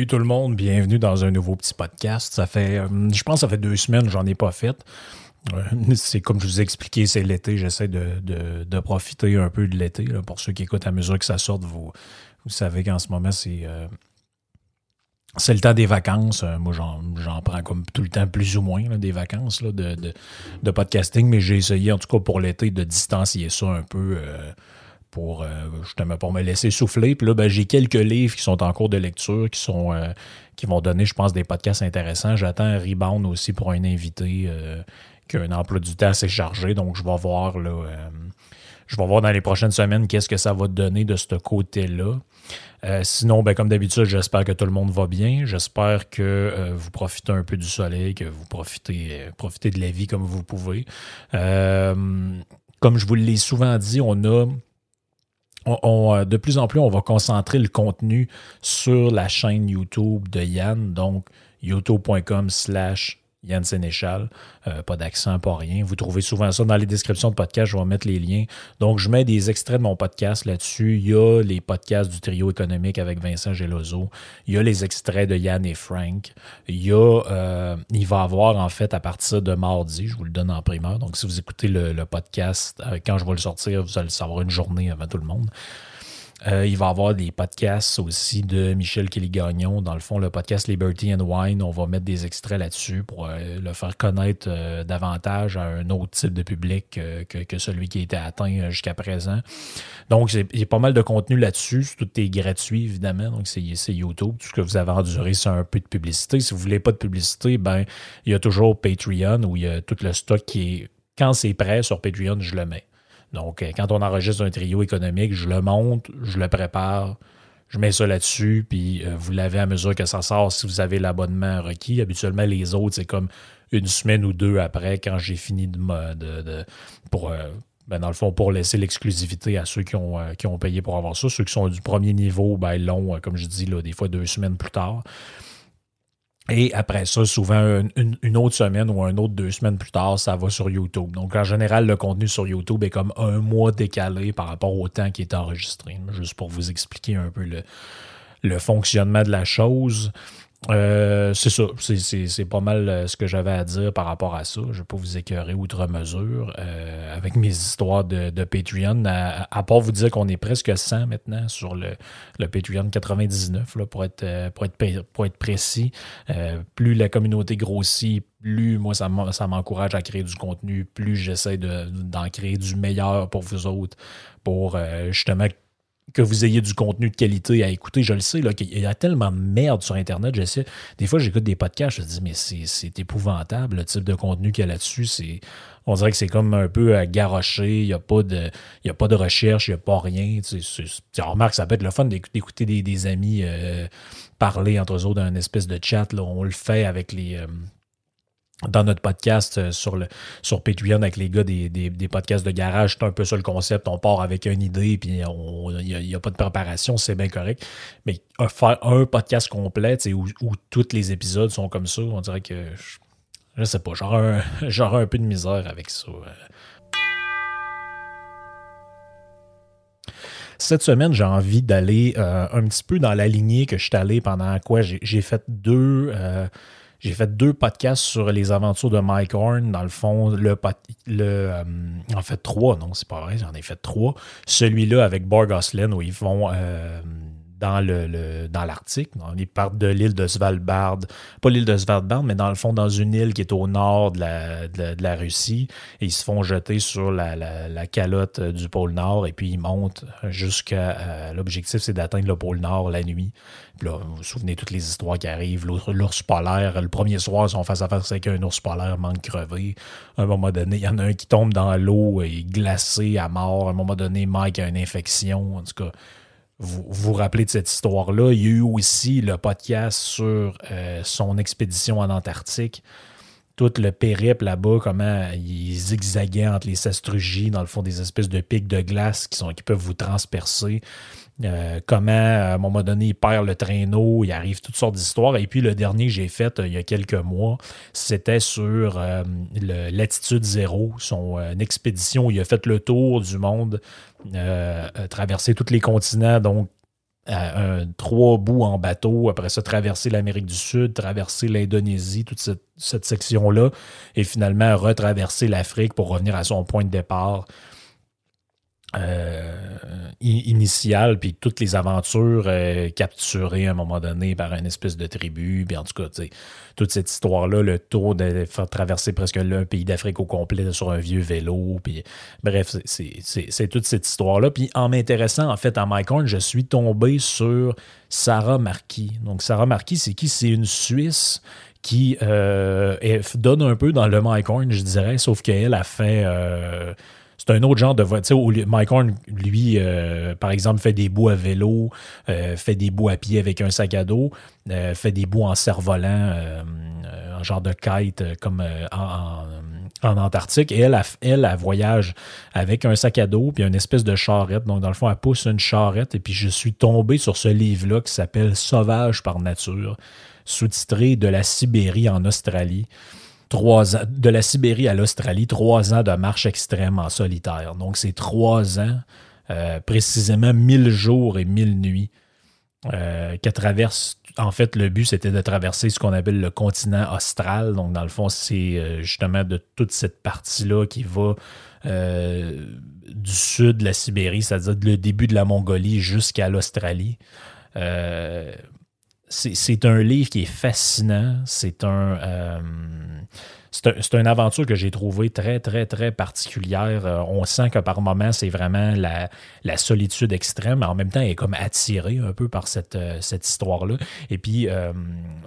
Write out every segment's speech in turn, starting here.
Salut tout le monde, bienvenue dans un nouveau petit podcast. Ça fait, euh, je pense que ça fait deux semaines j'en ai pas fait. Euh, C'est comme je vous ai expliqué, c'est l'été. J'essaie de, de- profiter un peu de l'été. Pour ceux qui écoutent à mesure que ça sort, vous, vous savez qu'en ce moment, c'est euh, le temps des vacances. Moi, j'en prends comme tout le temps, plus ou moins, des vacances de, de podcasting. Mais j'ai essayé, en tout cas pour l'été, de distancier ça un peu. Pour euh, pour me laisser souffler. Puis là, ben, j'ai quelques livres qui sont en cours de lecture, qui sont euh, qui vont donner, je pense, des podcasts intéressants. J'attends un rebound aussi pour un invité euh, qui a un emploi du temps assez chargé. Donc, je vais voir là. je vais voir dans les prochaines semaines qu'est-ce que ça va donner de ce côté-là. Sinon, ben, comme d'habitude, j'espère que tout le monde va bien. J'espère que vous profitez un peu du soleil, que vous profitez, profitez de la vie comme vous pouvez. Comme je vous l'ai souvent dit, on a euh, de plus en plus, on va concentrer le contenu sur la chaîne YouTube de Yann, donc youtube.com slash Yann Sénéchal. Euh, pas d'accent, pas rien. Vous trouvez souvent ça dans les descriptions de podcast. Je vais mettre les liens. Donc, je mets des extraits de mon podcast là-dessus. Il y a les podcasts du trio économique avec Vincent Gelozo. Il y a les extraits de Yann et Frank. Il y a, euh, il va avoir en fait à partir de mardi, je vous le donne en primeur. Donc, si vous écoutez le, le podcast, euh, quand je vais le sortir, vous allez le savoir une journée avant tout le monde. Euh, il va y avoir des podcasts aussi de Michel Kelly-Gagnon. Dans le fond, le podcast Liberty and Wine, on va mettre des extraits là-dessus pour euh, le faire connaître euh, davantage à un autre type de public que, celui qui a été atteint jusqu'à présent. Donc, il y a pas mal de contenu là-dessus. Tout est gratuit, évidemment. Donc, c'est YouTube. Tout ce que vous avez enduré, c'est un peu de publicité. Si vous voulez pas de publicité, ben, il y a toujours Patreon où il y a tout le stock qui est. Quand c'est prêt sur Patreon, je le mets. Donc, euh, quand on enregistre un trio économique, je le monte, je le prépare, je mets ça là-dessus, puis euh, vous l'avez à mesure que ça sort si vous avez l'abonnement requis. Habituellement, les autres, c'est comme une semaine ou deux après, quand j'ai fini de, de- pour, euh, ben, dans le fond, pour laisser l'exclusivité à ceux qui ont, payé pour avoir ça. Ceux qui sont du premier niveau, ben, ils l'ont, comme je dis, là, des fois deux semaines plus tard. Et après ça, souvent une, autre semaine ou un autre deux semaines plus tard, ça va sur YouTube. Donc en général, le contenu sur YouTube est comme un mois décalé par rapport au temps qui est enregistré. Juste pour vous expliquer un peu le fonctionnement de la chose. Euh, c'est ça, c'est- pas mal euh, ce que j'avais à dire par rapport à ça. Je ne vais pas vous écœurer outre mesure euh, avec mes histoires de, Patreon, à, part vous dire qu'on est presque 100 maintenant sur le, le Patreon 99, là, pour, être, pour, être, pour être précis. Plus la communauté grossit, plus moi ça m'en- ça m'encourage à créer du contenu, plus j'essaie de- d'en créer du meilleur pour vous autres, pour justement que vous ayez du contenu de qualité à écouter. Je le sais, qu'il y a tellement de merde sur Internet. Je sais, des fois, j'écoute des podcasts, je me dis, mais c'est épouvantable, le type de contenu qu'il y a là-dessus. On dirait que c'est comme un peu à garrocher. Il n'y a, pas de- il a pas de recherche, il n'y a pas rien. Tu sais, tu remarques, ça peut être le fun d'écou- d'écouter des, amis euh, parler entre eux autres d'un espèce de chat. On le fait avec les. euh, dans notre podcast euh, sur, le, sur Patreon avec les gars des, des, des podcasts de garage, c'est un peu ça le concept. On part avec une idée, puis il n'y a, pas de préparation, c'est bien correct. Mais faire un podcast complet, où, où tous les épisodes sont comme ça, on dirait que je, je sais pas, j'aurais un, un peu de misère avec ça. euh. cette semaine, j'ai envie d'aller euh, un petit peu dans la lignée que je suis allé pendant quoi? J'ai fait deux. J'ai fait deux podcasts sur les aventures de Mike Horn. Dans le fond, le, le euh, en fait trois, non, c'est pas vrai, j'en ai fait trois. Celui-là avec Borg où ils vont dans le, dans l'Arctique. Ils partent de l'île de Svalbard, pas l'île de Svalbard, mais dans le fond, dans une île qui est au nord de la, de, la Russie. Et ils se font jeter sur la, la, calotte du pôle Nord et puis ils montent jusqu'à euh, l'objectif, c'est d'atteindre le pôle Nord la nuit. Puis là, vous vous souvenez toutes les histoires qui arrivent. L'ours polaire, le premier soir, ils sont face à face avec un ours polaire manque crevé. À un moment donné, il y en a un qui tombe dans l'eau et glacé à mort. À un moment donné, Mike a une infection. En tout cas, vous vous rappelez de cette histoire-là. Il y a eu aussi le podcast sur euh, son expédition en Antarctique. Tout le périple là-bas, comment il zigzaguait entre les sastrugies, dans le fond, des espèces de pics de glace qui, sont, qui peuvent vous transpercer. Euh, comment, à un moment donné, il perd le traîneau, il arrive toutes sortes d'histoires. Et puis, le dernier que j'ai fait euh, il y a quelques mois, c'était sur euh, Latitude Zéro, son expédition où il a fait le tour du monde, traversé tous les continents, donc trois bouts en bateau, après ça, traverser l'Amérique du Sud, traverser l'Indonésie, toute cette, cette section-là, et finalement retraverser l'Afrique pour revenir à son point de départ euh, puis toutes les aventures euh, capturées à un moment donné par une espèce de tribu, puis en tout cas, toute cette histoire-là, le tour de faire traverser presque le pays d'Afrique au complet sur un vieux vélo, puis bref, c'est toute cette histoire-là. Puis en m'intéressant en fait à Mike Horn, je suis tombé sur Sarah Marquis. Donc Sarah Marquis, c'est qui? C'est une Suisse qui euh, donne un peu dans le Mike Horn, je dirais, sauf qu'elle a fait c'est un autre genre de voiture. Mike Horn, lui, euh, par exemple, fait des bouts à vélo, euh, fait des bouts à pied avec un sac à dos, euh, fait des bouts en cerf-volant, en genre de kite, comme en, Antarctique. Et elle, elle, elle, voyage avec un sac à dos puis une espèce de charrette. Donc, dans le fond, elle pousse une charrette. Et puis, je suis tombé sur ce livre-là qui s'appelle Sauvage par nature, sous-titré De la Sibérie en Australie de la Sibérie à l'Australie, trois ans de marche extrême en solitaire. Donc, c'est trois ans, euh, précisément mille jours et mille nuits, euh, traverse. En fait, le but, c'était de traverser ce qu'on appelle le continent austral. Donc, dans le fond, c'est euh, justement de toute cette partie-là qui va du sud de la Sibérie, c'est-à-dire le début de la Mongolie jusqu'à l'Australie c'est un livre qui est fascinant. C'est un, euh, c'est une aventure que j'ai trouvée très, très, très particulière. Euh, on sent que par moments, c'est vraiment la, solitude extrême, en même temps, elle est comme attirée un peu par cette, euh, cette histoire-là. Et puis,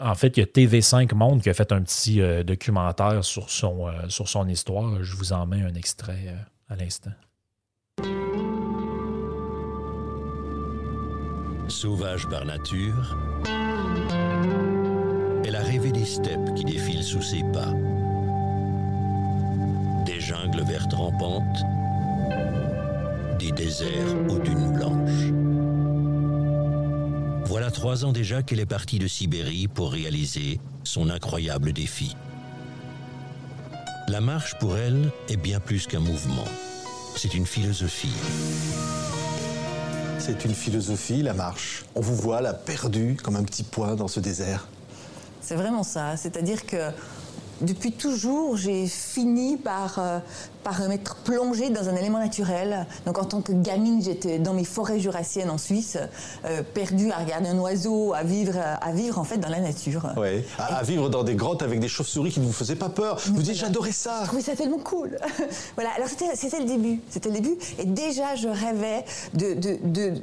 en fait, il y a TV5 Monde qui a fait un petit documentaire sur son, sur son histoire. Je vous en mets un extrait à l'instant. Sauvage par nature, elle a rêvé des steppes qui défilent sous ses pas, des jungles vertes rampantes, des déserts aux dunes blanches. Voilà trois ans déjà qu'elle est partie de Sibérie pour réaliser son incroyable défi. La marche pour elle est bien plus qu'un mouvement, c'est une philosophie. C'est une philosophie, la marche. On vous voit là perdu comme un petit point dans ce désert. C'est vraiment ça. C'est-à-dire que depuis toujours, j'ai fini par, euh, par m'être plongée dans un élément naturel. Donc en tant que gamine, j'étais dans mes forêts jurassiennes en Suisse, euh, perdue à regarder un oiseau, à vivre, à vivre en fait dans la nature. Oui, à, vivre dans des grottes avec des chauves-souris qui ne vous faisaient pas peur. Vous dites, j'adorais ça. Oui, ça tellement cool. voilà, alors c'était le début. C'était le début. Et déjà, je rêvais de, de, de,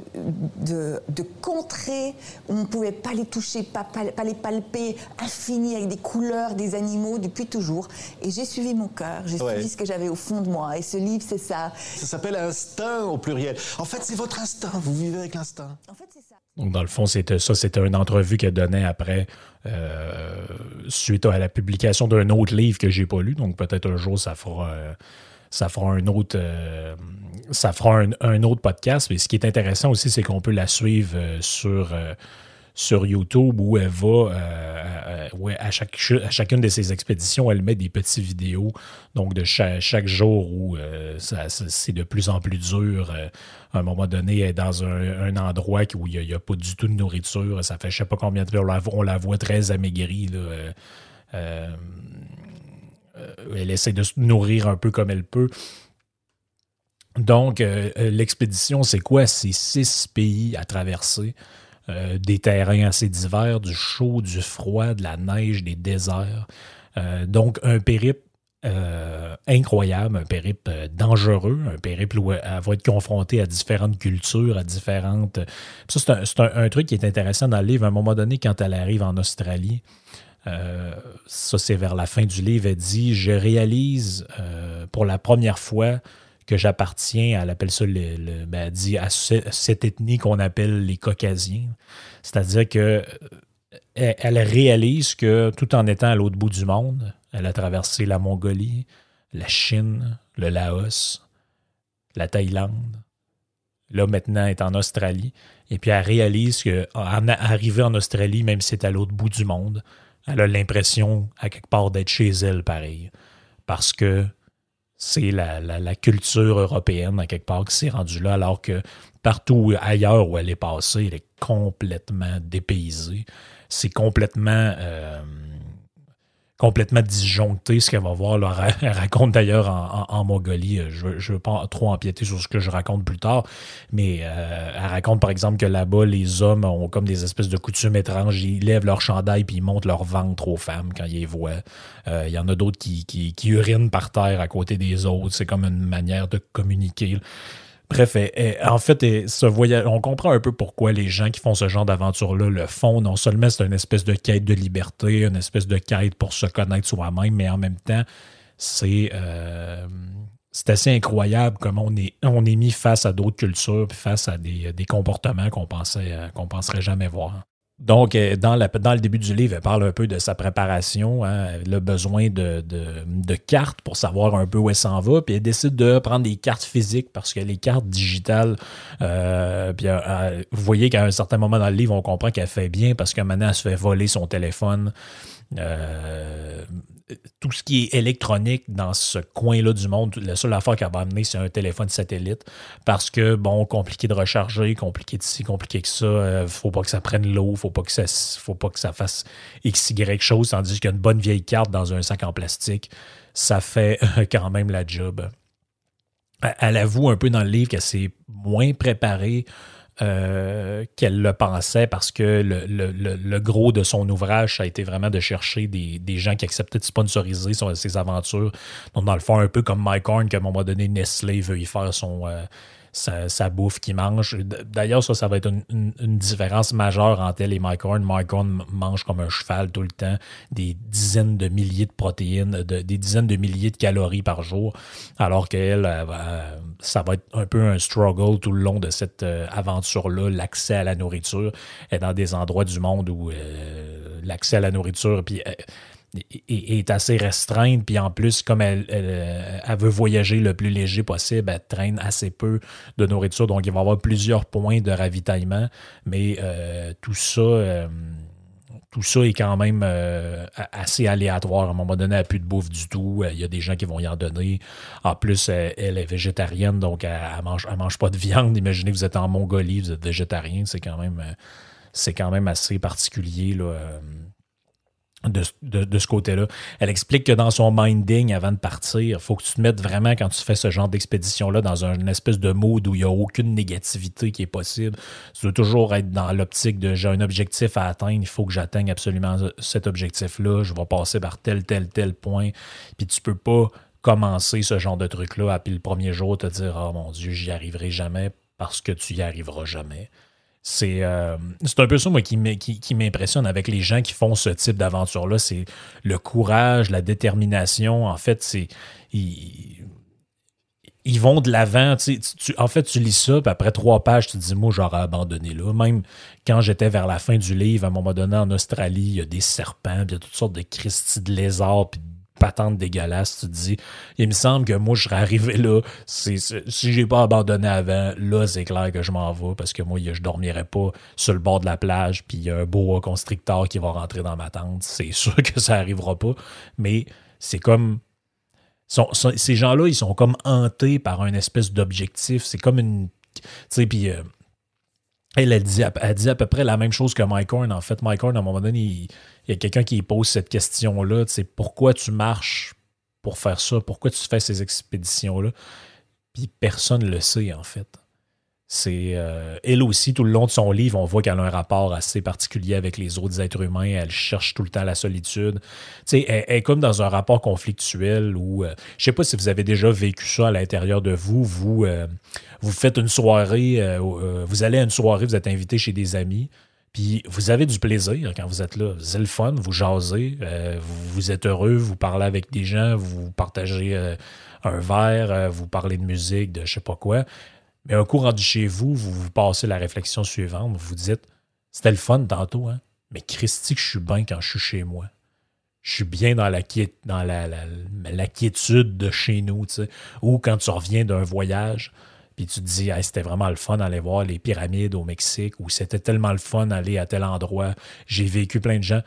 de, de contrées où on ne pouvait pas les toucher, pas, pas, les palper, infinies avec des couleurs, des animaux, depuis toujours. Et j'ai suivi mon cœur, j'ai suivi ce que j'avais au fond de moi. Et ce livre, c'est ça. Ça s'appelle instinct au pluriel. En fait, c'est votre instinct. Vous vivez avec l'instinct. En fait, c'est ça. Donc, dans le fond, c'était ça. C'était une entrevue qu'elle donnait après, euh, suite à la publication d'un autre livre que j'ai pas lu. Donc, peut-être un jour, ça fera. Euh, ça fera un autre, euh, ça fera un, autre podcast. Mais ce qui est intéressant aussi, c'est qu'on peut la suivre sur, sur YouTube où elle va, euh, euh, à, chacune de ses expéditions, elle met des petites vidéos, donc de chaque, jour où euh, c'est de plus en plus dur. à un moment donné, elle est dans un, endroit où il n'y a, pas du tout de nourriture. Ça fait je ne sais pas combien de temps, on la, voit très amaigrie. elle essaie de se nourrir un peu comme elle peut. Donc, l'expédition, c'est quoi? C'est six pays à traverser. Euh, des terrains assez divers, du chaud, du froid, de la neige, des déserts. Euh, donc, un périple euh, incroyable, un périple dangereux, un périple où elle va être confrontée à différentes cultures, à différentes. Ça, c'est un, truc qui est intéressant dans le livre. À un moment donné, quand elle arrive en Australie, ça c'est vers la fin du livre, elle dit Je réalise pour la première fois que j'appartiens, elle appelle ça, le, ben, dit à cette ethnie qu'on appelle les Caucasiens. C'est-à-dire que euh, elle, réalise que tout en étant à l'autre bout du monde, elle a traversé la Mongolie, la Chine, le Laos, la Thaïlande. Là, maintenant, elle est en Australie. Et puis, elle réalise qu'en arrivant en Australie, même si c'est à l'autre bout du monde, elle a l'impression, à quelque part, d'être chez elle, pareil. Parce que c'est la, culture européenne, à quelque part, qui s'est rendue là, alors que partout ailleurs où elle est passée, elle est complètement dépaysée. C'est complètement. Euh, complètement disjoncté ce qu'elle va voir. Elle raconte d'ailleurs en, Mongolie, euh, je ne veux pas trop empiéter sur ce que je raconte plus tard, mais euh, elle raconte par exemple que là-bas, les hommes ont comme des espèces de coutumes étranges. Ils lèvent leur chandail puis ils montent leur ventre aux femmes quand ils les voient. Euh, il y en a d'autres qui, qui, urinent par terre à côté des autres. C'est comme une manière de communiquer. Bref, en fait, on comprend un peu pourquoi les gens qui font ce genre d'aventure-là le font. Non seulement c'est une espèce de quête de liberté, une espèce de quête pour se connaître soi-même, mais en même temps, c'est euh, assez incroyable comment on est, mis face à d'autres cultures, face à des, comportements qu'on pensait euh, qu'on penserait jamais voir. Donc, euh, dans, le début du livre, elle parle un peu de sa préparation, hein, le besoin de, cartes pour savoir un peu où elle s'en va, puis elle décide de prendre des cartes physiques parce que les cartes digitales, euh, puis euh, vous voyez qu'à un certain moment dans le livre, on comprend qu'elle fait bien parce que maintenant, elle se fait voler son téléphone. Euh, tout ce qui est électronique dans ce coin-là du monde, la seule affaire qu'elle va amener, c'est un téléphone satellite. Parce que, bon, compliqué de recharger, compliqué de ci, compliqué que ça, euh, faut pas que ça prenne l'eau, faut pas que ça faut pas que ça fasse X, Y chose, tandis qu'une bonne vieille carte dans un sac en plastique, ça fait quand même la job. Elle avoue un peu dans le livre qu'elle s'est moins préparée euh, qu'elle le pensait parce que le, gros de son ouvrage, ça a été vraiment de chercher des, gens qui acceptaient de sponsoriser ses aventures. Donc, dans le fond, un peu comme Mike Horn, qu'à un moment donné, Nestlé veut y faire son, euh, sa, bouffe qu'il mange. D'ailleurs, ça, ça va être une, différence majeure entre elle et Mike Horn. Mike Horn mange comme un cheval tout le temps, des dizaines de milliers de protéines, des dizaines de milliers de calories par jour, alors qu'elle, ça va être un peu un struggle tout le long de cette euh, aventure-là, l'accès à la nourriture. Est dans des endroits du monde où euh, l'accès à la nourriture, puis est, assez restreinte, puis en plus, comme elle, veut voyager le plus léger possible, elle traîne assez peu de nourriture, donc il va y avoir plusieurs points de ravitaillement, mais euh, tout ça... Euh, tout ça est quand même euh, assez aléatoire. À un moment donné, elle n'a plus de bouffe du tout. Il y a des gens qui vont y en donner. En plus, elle, est végétarienne, donc elle ne mange, mange, pas de viande. Imaginez vous êtes en Mongolie, vous êtes végétarien. C'est quand même, c'est quand même assez particulier. Là de, ce côté-là. Elle explique que dans son minding, avant de partir, il faut que tu te mettes vraiment, quand tu fais ce genre d'expédition-là, dans une espèce de mode où il n'y a aucune négativité qui est possible. Tu dois toujours être dans l'optique de j'ai un objectif à atteindre, il faut que j'atteigne absolument cet objectif-là, je vais passer par tel, tel, tel point. Puis tu peux pas commencer ce genre de truc-là, puis le premier jour te dire Oh mon Dieu, j'y arriverai jamais parce que tu y arriveras jamais. Euh, c'est un peu ça, moi, qui m'impressionne avec les gens qui font ce type d'aventure-là. C'est le courage, la détermination. En fait, c'est. Ils, vont de l'avant. en fait, tu lis ça, puis après trois pages, tu te dis, moi, j'aurais abandonné là. Même quand j'étais vers la fin du livre, à un moment donné, en Australie, il y a des serpents, puis il y a toutes sortes de Christie de lézards, puis patente dégueulasse. Tu te dis, il me semble que moi, je serais arrivé là. C'est- si j'ai pas abandonné avant, là, c'est clair que je m'en vais parce que moi, je dormirais pas sur le bord de la plage puis il y a un boa constricteur qui va rentrer dans ma tente. C'est sûr que ça arrivera pas. Mais c'est comme ces gens-là, ils sont comme hantés par un espèce d'objectif. C'est comme une. Tu sais, puis. euh, elle, dit, à- peu près la même chose que Mike Horn. En fait, Mike Horn, à un moment donné, il, il y a quelqu'un qui pose cette question-là. Tu sais, pourquoi tu marches pour faire ça? Pourquoi tu fais ces expéditions-là? Puis personne ne le sait, en fait. C'est euh, elle aussi, tout le long de son livre, on voit qu'elle a un rapport assez particulier avec les autres êtres humains. Elle cherche tout le temps la solitude. Elle, elle est comme dans un rapport conflictuel où, euh, je sais pas si vous avez déjà vécu ça à l'intérieur de vous. Vous, euh, vous faites une soirée, euh, vous allez à une soirée, vous êtes invité chez des amis. Puis vous avez du plaisir quand vous êtes là. C'est le fun, vous jasez, vous, êtes heureux, vous parlez avec des gens, vous partagez un verre, vous parlez de musique, de je sais pas quoi. Mais un coup rendu chez vous, vous vous passez la réflexion suivante, vous vous dites C'était le fun tantôt, hein? Mais Christy, que je suis bien quand je suis chez moi. Je suis bien dans la, dans la, quiétude de chez nous. Ou quand tu reviens d'un voyage, puis tu te dis, c'était vraiment le fun d'aller voir les pyramides au Mexique, ou c'était tellement le fun d'aller à tel endroit. J'ai vécu plein de gens.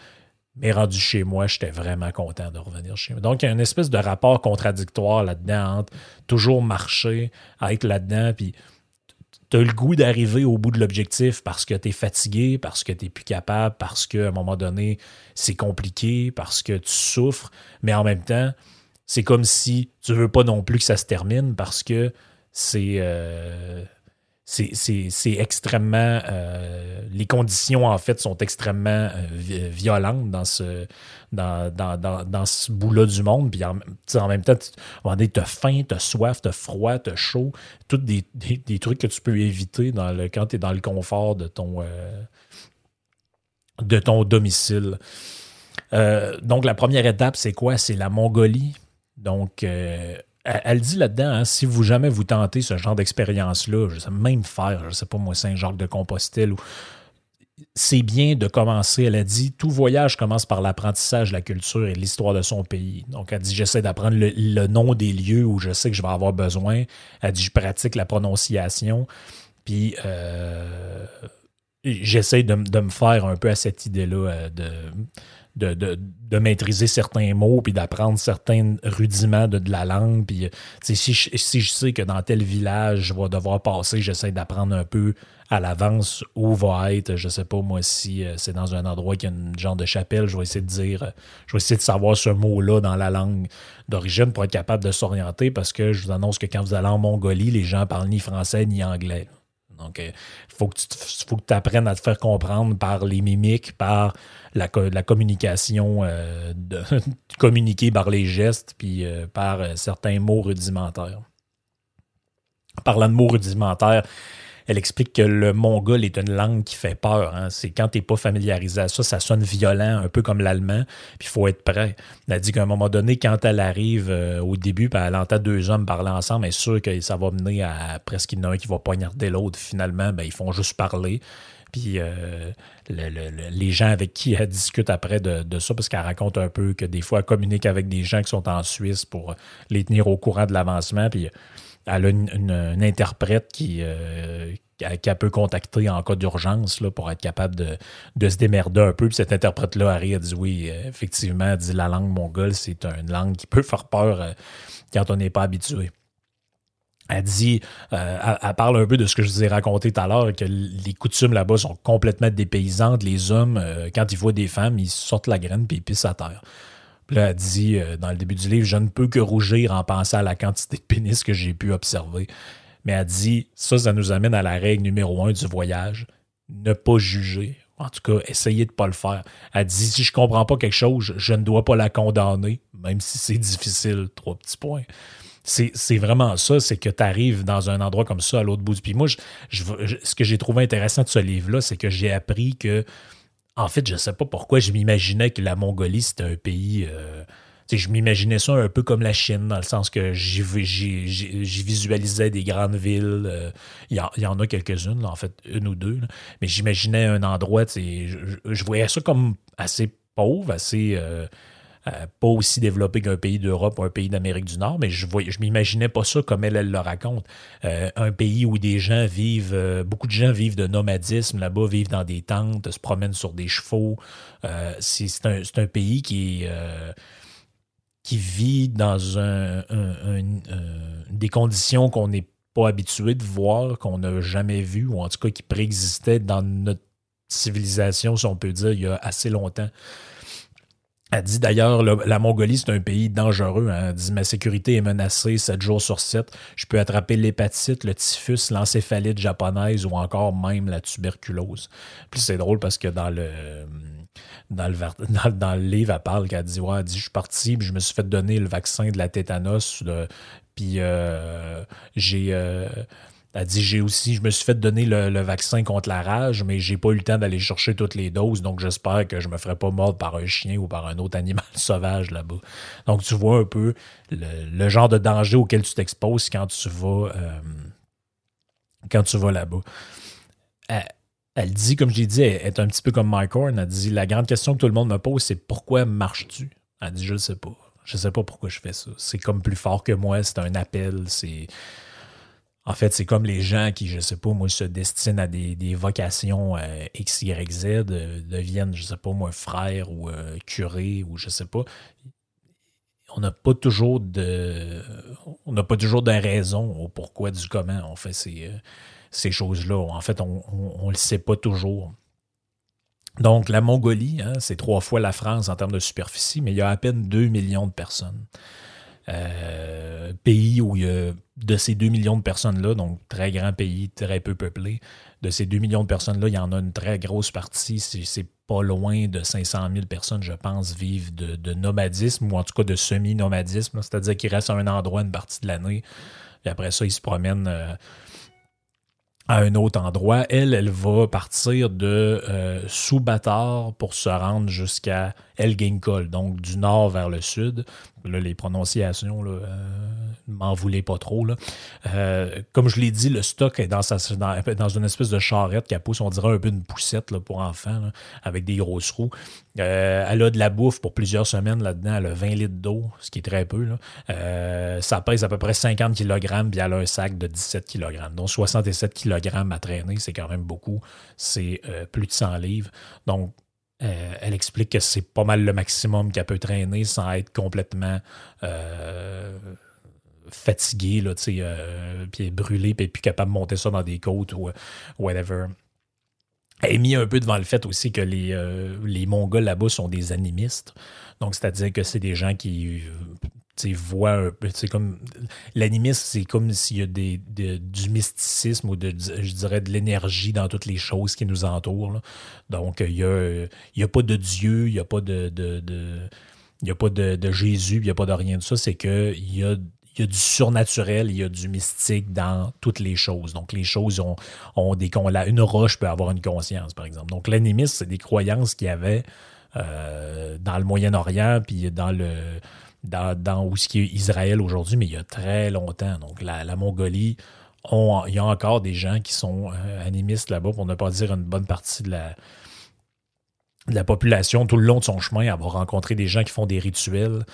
Mais rendu chez moi, j'étais vraiment content de revenir chez moi. Donc, il y a une espèce de rapport contradictoire là-dedans entre toujours marcher, être là-dedans, puis tu as le goût d'arriver au bout de l'objectif parce que tu es fatigué, parce que tu plus capable, parce qu'à un moment donné, c'est compliqué, parce que tu souffres, mais en même temps, c'est comme si tu veux pas non plus que ça se termine parce que c'est euh, c'est- extrêmement euh, les conditions en fait sont extrêmement euh, vi- violentes dans ce dans, dans, dans, dans ce bout-là du monde. Puis en, même temps tu as faim, tu as soif, tu as froid, tu as chaud. Tous des, des, des trucs que tu peux éviter dans le, quand tu es dans le confort de ton euh, de ton domicile. Donc la première étape c'est quoi? C'est la Mongolie. Donc elle, dit là-dedans, hein, si vous jamais vous tentez ce genre d'expérience-là, je sais même faire, je sais pas moi, Saint-Jacques de Compostelle, c'est bien de commencer. Elle a dit, tout voyage commence par l'apprentissage de la culture et l'histoire de son pays. Donc, elle dit, j'essaie d'apprendre le, nom des lieux où je sais que je vais avoir besoin. Elle dit, je pratique la prononciation. Puis, euh, j'essaie de me faire un peu à cette idée-là euh, de, de, maîtriser certains mots puis d'apprendre certains rudiments de, la langue. Puis, euh, si, je, si je sais que dans tel village, je vais devoir passer, j'essaie d'apprendre un peu à l'avance où va être, je sais pas moi, si euh, c'est dans un endroit qui a une genre de chapelle, je vais essayer de dire, euh, je vais essayer de savoir ce mot-là dans la langue d'origine pour être capable de s'orienter parce que je vous annonce que quand vous allez en Mongolie, les gens parlent ni français ni anglais. Donc, il faut que tu apprennes à te faire comprendre par les mimiques, par la, la communication, euh, de, communiquer par les gestes, puis euh, par euh, certains mots rudimentaires. Parlant de mots rudimentaires, elle explique que le mongol est une langue qui fait peur. hein. C'est quand tu n'es pas familiarisé à ça, ça sonne violent, un peu comme l'allemand, puis il faut être prêt. Elle dit qu'à un moment donné, quand elle arrive euh, au début, elle entend deux hommes parler ensemble, elle est sûre que ça va mener à presque y en a un qui va poignarder l'autre. Finalement, ben, ils font juste parler. Puis euh, le- le- le- les gens avec qui elle discute après de, de ça, parce qu'elle raconte un peu que des fois, elle communique avec des gens qui sont en Suisse pour les tenir au courant de l'avancement. Puis elle a une, interprète qui, euh, qu'elle peut contacter en cas d'urgence pour être capable de, de se démerder un peu. Puis cette interprète-là, Harry, elle dit oui, euh, effectivement, elle dit la langue mongole, c'est une langue qui peut faire peur euh, quand on n'est pas habitué. Elle dit, euh, elle, parle un peu de ce que je vous ai raconté tout à l'heure, que les coutumes là-bas sont complètement dépaysantes. Les hommes, quand ils voient des femmes, ils sortent la graine puis ils pissent à terre. Puis là, elle dit, euh, dans le début du livre, je ne peux que rougir en pensant à la quantité de pénis que j'ai pu observer. Mais elle dit, ça, ça nous amène à la règle numéro un du voyage, ne pas juger. En tout cas, essayez de ne pas le faire. Elle dit, si je comprends pas quelque chose, je, ne dois pas la condamner, même si c'est difficile. Trois petits points. C'est vraiment ça, c'est que tu arrives dans un endroit comme ça à l'autre bout du Puis moi, ce que j'ai trouvé intéressant de ce livre-là, c'est que j'ai appris que, en fait, je sais pas pourquoi je m'imaginais que la Mongolie, c'était un pays. euh, je m'imaginais ça un peu comme la Chine, dans le sens que j'y visualisais des grandes villes. euh, Il y, en- a quelques-unes, en fait, une ou deux. Mais j'imaginais un endroit, je- je voyais ça comme assez pauvre, assez, euh, euh, pas aussi développé qu'un pays d'Europe ou un pays d'Amérique du Nord, mais je ne je m'imaginais pas ça comme elle, elle le raconte. Euh, un pays où des gens vivent, euh, beaucoup de gens vivent de nomadisme là-bas, vivent dans des tentes, se promènent sur des chevaux. c'est un, un, pays qui qui vit dans un, des conditions qu'on n'est pas habitué de voir, qu'on n'a jamais vu, ou en tout cas qui préexistaient dans notre civilisation, si on peut dire, il y a assez longtemps. Elle dit d'ailleurs, la Mongolie, c'est un pays dangereux. Hein. Elle dit, ma sécurité est menacée 7 jours sur 7. Je peux attraper l'hépatite, le typhus, l'encéphalite japonaise ou encore même la tuberculose. Puis c'est drôle parce que dans le, dans le, livre, elle parle qu'elle dit, ouais, dit, je suis parti, puis je me suis fait donner le vaccin de la tétanos, puis euh, j'ai... Euh, elle dit j'ai aussi, je me suis fait donner le, vaccin contre la rage, mais j'ai pas eu le temps d'aller chercher toutes les doses, donc j'espère que je me ferai pas mordre par un chien ou par un autre animal sauvage là-bas. Donc tu vois un peu le, genre de danger auquel tu t'exposes quand tu vas euh, quand tu vas là-bas. Elle, dit, comme j'ai dit, elle est un petit peu comme Mike Horn. Elle dit la grande question que tout le monde me pose, c'est pourquoi marches-tu? Elle dit je ne sais pas. Je sais pas pourquoi je fais ça. C'est comme plus fort que moi, c'est un appel, c'est en fait, c'est comme les gens qui, je sais pas, moi, se destinent à des, vocations euh, X, Y, Z, euh, deviennent, je sais pas, moi, frère ou euh, curé ou je sais pas. On n'a pas toujours de. On n'a pas toujours de raison au pourquoi du comment on fait ces, ces choses-là. En fait, on ne le sait pas toujours. Donc, la Mongolie, hein, c'est trois fois la France en termes de superficie, mais il y a à peine 2 millions de personnes. Euh, pays où il y a de ces 2 millions de personnes-là, donc très grand pays, très peu peuplé, de ces 2 millions de personnes-là, il y en a une très grosse partie, c'est pas loin de 500 000 personnes, je pense, vivent de, nomadisme ou en tout cas de semi-nomadisme, c'est-à-dire qu'ils restent à un endroit une partie de l'année, et après ça, ils se promènent. Euh, à un autre endroit. Elle, elle va partir de euh, Soubatar pour se rendre jusqu'à El Ginkol, donc du nord vers le sud. Là, les prononciations, là, euh, m'en voulez pas trop. Euh, comme je l'ai dit, le stock est dans, une espèce de charrette qui pousse, on dirait un peu une poussette pour enfants, avec des grosses roues. Euh, elle a de la bouffe pour plusieurs semaines là-dedans. Elle a 20 litres d'eau, ce qui est très peu. Ça pèse à peu près 50 kg, puis elle a un sac de 17 kg. Donc 67 kg à traîner, c'est quand même beaucoup. C'est plus de 100 livres. Donc, euh, elle explique que c'est pas mal le maximum qu'elle peut traîner sans être complètement euh, fatiguée, là, euh, puis brûlée, puis plus capable de monter ça dans des côtes ou whatever. Elle est mis un peu devant le fait aussi que les, les Mongols là-bas sont des animistes. Donc, c'est-à-dire que c'est des gens qui voit un peu, comme l'animisme, c'est comme s'il y a des, du mysticisme ou de, je dirais, de l'énergie dans toutes les choses qui nous entourent. Donc, il n'y a, y a pas de Dieu, il n'y a pas de, il a pas de, Jésus, il n'y a pas de rien de ça. C'est qu'il y a, y a du surnaturel, il y a du mystique dans toutes les choses. Donc, les choses ont, ont des... Une roche peut avoir une conscience, par exemple. Donc, l'animisme, c'est des croyances qu'il y avait euh, dans le Moyen-Orient, puis dans le dans, où ce qui est Israël aujourd'hui, mais il y a très longtemps. Donc, la, Mongolie, il y a encore des gens qui sont euh, animistes là-bas, pour ne pas dire une bonne partie de la, de la population. Tout le long de son chemin, elle va rencontrer des gens qui font des rituels.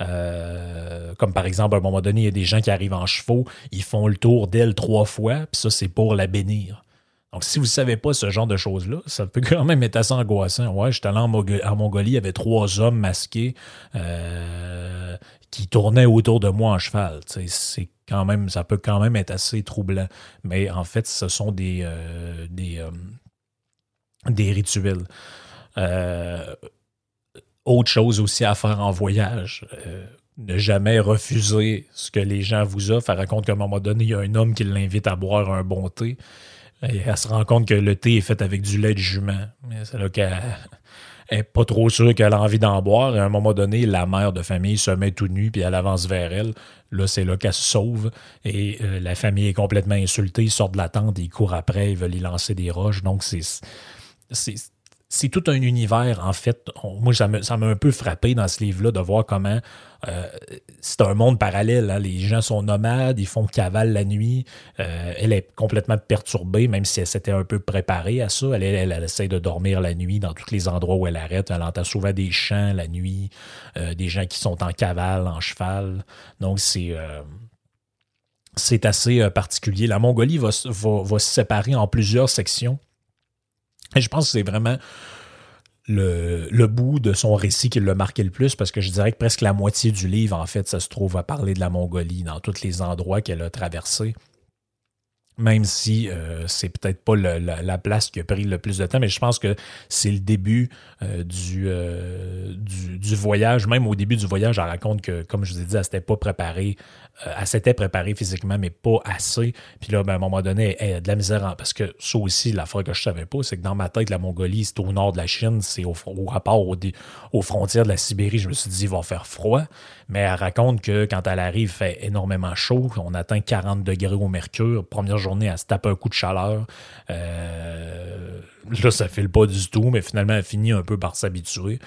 Euh, comme par exemple, à un moment donné, il y a des gens qui arrivent en chevaux, ils font le tour d'elle trois fois, puis ça, c'est pour la bénir. Donc, si vous ne savez pas ce genre de choses-là, ça peut quand même être assez angoissant. Ouais, j'étais allé en, Mongolie, il y avait trois hommes masqués euh, qui tournaient autour de moi en cheval. C'est quand même, ça peut quand même être assez troublant. Mais en fait, ce sont des, euh, des, euh, des rituels. autre chose aussi à faire en voyage ne jamais refuser ce que les gens vous offrent. Elle raconte qu'à un moment donné, il y a un homme qui l'invite à boire un bon thé. Elle se rend compte que le thé est fait avec du lait de jument. C'est là qu'elle n'est pas trop sûre qu'elle a envie d'en boire. À un moment donné, la mère de famille se met tout nue puis elle avance vers elle. Là, c'est là qu'elle se sauve. Et euh, la famille est complètement insultée. Ils sortent de la tente, ils courent après, ils veulent y lancer des roches. Donc, c'est c'est tout un univers, en fait. moi, ça m'a un peu frappé dans ce livre-là de voir comment euh, c'est un monde parallèle. Hein. Les gens sont nomades, ils font cavale la nuit. Euh, elle est complètement perturbée, même si elle s'était un peu préparée à ça. Elle, essaie de dormir la nuit dans tous les endroits où elle arrête. Elle entend souvent des chants la nuit, euh, des gens qui sont en cavale, en cheval. Donc, c'est c'est assez particulier. La Mongolie va, va, se séparer en plusieurs sections. Et je pense que c'est vraiment le, bout de son récit qui l'a marqué le plus, parce que je dirais que presque la moitié du livre, en fait, ça se trouve à parler de la Mongolie dans tous les endroits qu'elle a traversés. Même si euh, c'est peut-être pas la, place qui a pris le plus de temps, mais je pense que c'est le début euh, euh, du, voyage. Même au début du voyage, elle raconte que, comme je vous ai dit, elle s'était pas préparée elle s'était préparée physiquement, mais pas assez. Puis là, ben, à un moment donné, elle a de la misère. Parce que ça aussi, la fois que je savais pas, c'est que dans ma tête, la Mongolie, c'est au nord de la Chine, c'est au, rapport aux frontières de la Sibérie. Je me suis dit, il va faire froid. Mais elle raconte que quand elle arrive, il fait énormément chaud. On atteint 40 degrés au mercure. Première journée, elle se tape un coup de chaleur. Euh, là, ça file pas du tout, mais finalement, elle finit un peu par s'habituer.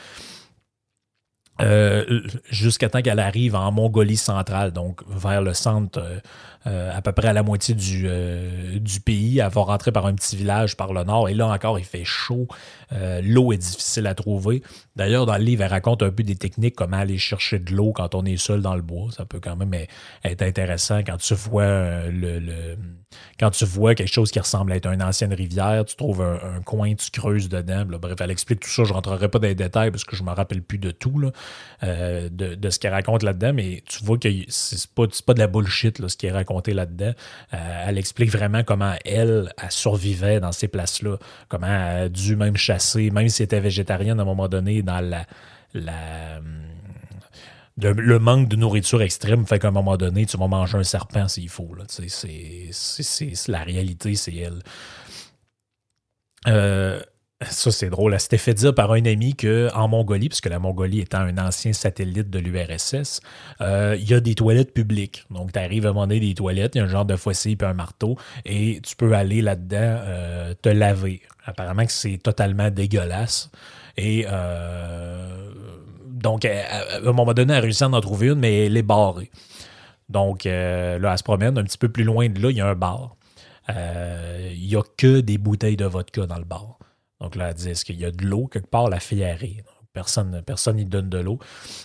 Euh, jusqu'à temps qu'elle arrive en Mongolie centrale, donc vers le centre euh, euh, à peu près à la moitié du, du pays. Elle va rentrer par un petit village par le nord. Et là encore, il fait chaud. L'eau est difficile à trouver. D'ailleurs, dans le livre, elle raconte un peu des techniques, comment aller chercher de l'eau quand on est seul dans le bois. Ça peut quand même être intéressant quand tu vois le, quand tu vois quelque chose qui ressemble à être une ancienne rivière, tu trouves un, coin, tu creuses dedans. bref, elle explique tout ça. Je ne rentrerai pas dans les détails parce que je ne me rappelle plus de tout de, ce qu'elle raconte là-dedans, mais tu vois que c'est pas, pas de la bullshit là, ce qu'elle raconte là-dedans. Euh, elle explique vraiment comment elle, elle survivait dans ces places-là, comment elle a dû même chasser, même si elle était végétarienne à un moment donné, dans la, la le, manque de nourriture extrême fait qu'à un moment donné, tu vas manger un serpent s'il faut. C'est la réalité, c'est elle. Euh, ça, c'est drôle. Elle s'était fait dire par un ami qu'en Mongolie, puisque la Mongolie étant un ancien satellite de l'URSS, euh, il y a des toilettes publiques. Donc, tu arrives à demander des toilettes, il y a un genre de fossé puis un marteau, et tu peux aller là-dedans euh, te laver. Apparemment que c'est totalement dégueulasse. Et euh, donc, à, un moment donné, elle a réussi à en trouver une, mais elle est barrée. Donc, là, elle se promène un petit peu plus loin de là, il y a un bar. Il n'y a que des bouteilles de vodka dans le bar. Donc là, elle dit est-ce qu'il y a de l'eau quelque part? La fille arrive. Personne personne n'y donne de l'eau.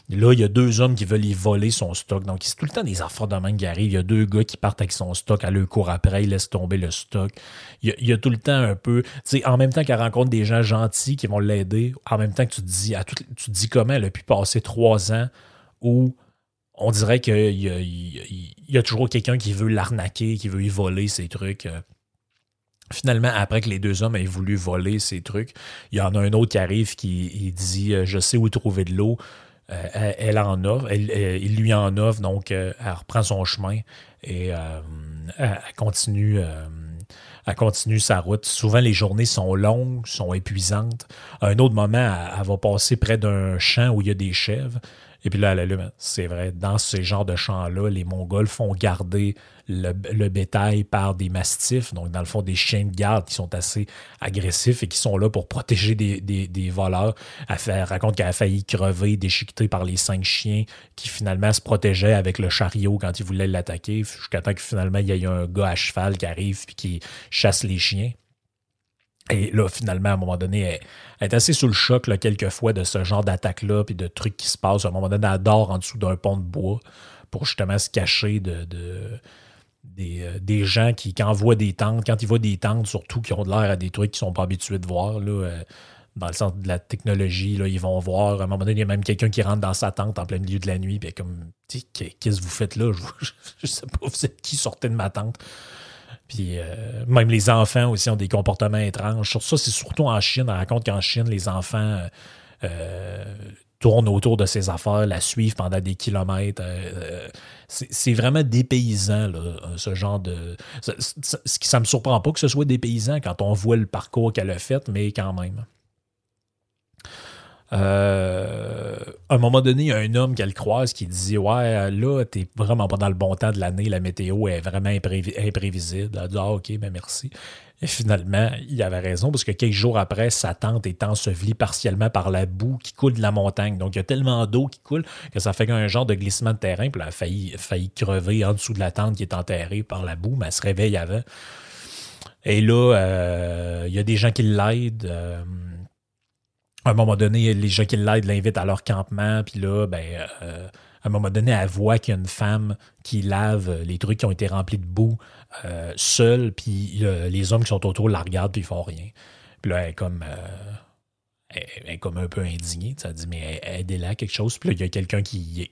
Là, il y a deux hommes qui veulent y voler son stock. Donc, c'est tout le temps des affaires de même qui arrivent. Il y a deux gars qui partent avec son stock, à le court après, ils laissent tomber le stock. Il y a, tout le temps un peu. Tu sais, en même temps qu'elle rencontre des gens gentils qui vont l'aider, en même temps que tu te dis, à comment elle a pu passer trois ans où on dirait qu'il y il y a toujours quelqu'un qui veut l'arnaquer, qui veut y voler ses trucs. Euh, Finalement, après que les deux hommes aient voulu voler ces trucs, il y en a un autre qui arrive qui dit euh, Je sais où trouver de l'eau. Euh, elle, en offre, il lui en offre, donc euh, elle reprend son chemin et elle, continue, elle continue sa route. Souvent, les journées sont longues, sont épuisantes. À un autre moment, elle va passer près d'un champ où il y a des chèvres. Et puis là, la c'est vrai, dans ces genres de champs-là, les Mongols font garder le, bétail par des mastifs, donc dans le fond des chiens de garde qui sont assez agressifs et qui sont là pour protéger des, voleurs. Elle, raconte qu'elle a failli crever, déchiquetée par les cinq chiens qui finalement se protégeaient avec le chariot quand ils voulaient l'attaquer, jusqu'à temps que finalement il y ait un gars à cheval qui arrive et qui chasse les chiens. Et là, finalement, à un moment donné, elle, est assez sous le choc, là, quelquefois, de ce genre d'attaque-là, puis de trucs qui se passent. À un moment donné, elle dort en dessous d'un pont de bois pour justement se cacher de, des, euh, des, gens qui, quand voient des tentes, quand ils voient des tentes, surtout qui ont de l'air à des trucs qu'ils ne sont pas habitués de voir, là, euh, dans le sens de la technologie, là, ils vont voir. À un moment donné, il y a même quelqu'un qui rentre dans sa tente en plein milieu de la nuit, puis comme, qu'est-ce que vous faites là? Je, je sais pas, vous êtes qui sortait de ma tente? Puis euh, même les enfants aussi ont des comportements étranges. Ça, c'est surtout en Chine. On raconte qu'en Chine, les enfants euh, euh, tournent autour de ces affaires, la suivent pendant des kilomètres. c'est vraiment dépaysant, là, ce genre de. Ça, ça, me surprend pas que ce soit dépaysant quand on voit le parcours qu'elle a fait, mais quand même. À un moment donné, il y a un homme qu'elle croise qui dit Ouais, là, t'es vraiment pas dans le bon temps de l'année, la météo est vraiment imprévisible. Elle dit Ah, ok, ben merci. Et finalement, il avait raison parce que quelques jours après, sa tente est ensevelie partiellement par la boue qui coule de la montagne. Donc, il y a tellement d'eau qui coule que ça fait un genre de glissement de terrain. Puis elle a failli, failli crever en dessous de la tente qui est enterrée par la boue, mais elle se réveille avant. Et là, euh, il y a des gens qui l'aident. Euh, à un moment donné, les gens qui l'aident l'invitent à leur campement. Puis là, ben, euh, à un moment donné, elle voit qu'il y a une femme qui lave les trucs qui ont été remplis de boue euh, seule, puis les hommes qui sont autour la regardent, puis ils font rien. Puis là, elle est comme, euh, elle, est comme un peu indignée. Ça dit, mais aidez-la quelque chose. Puis là, il y a quelqu'un qui,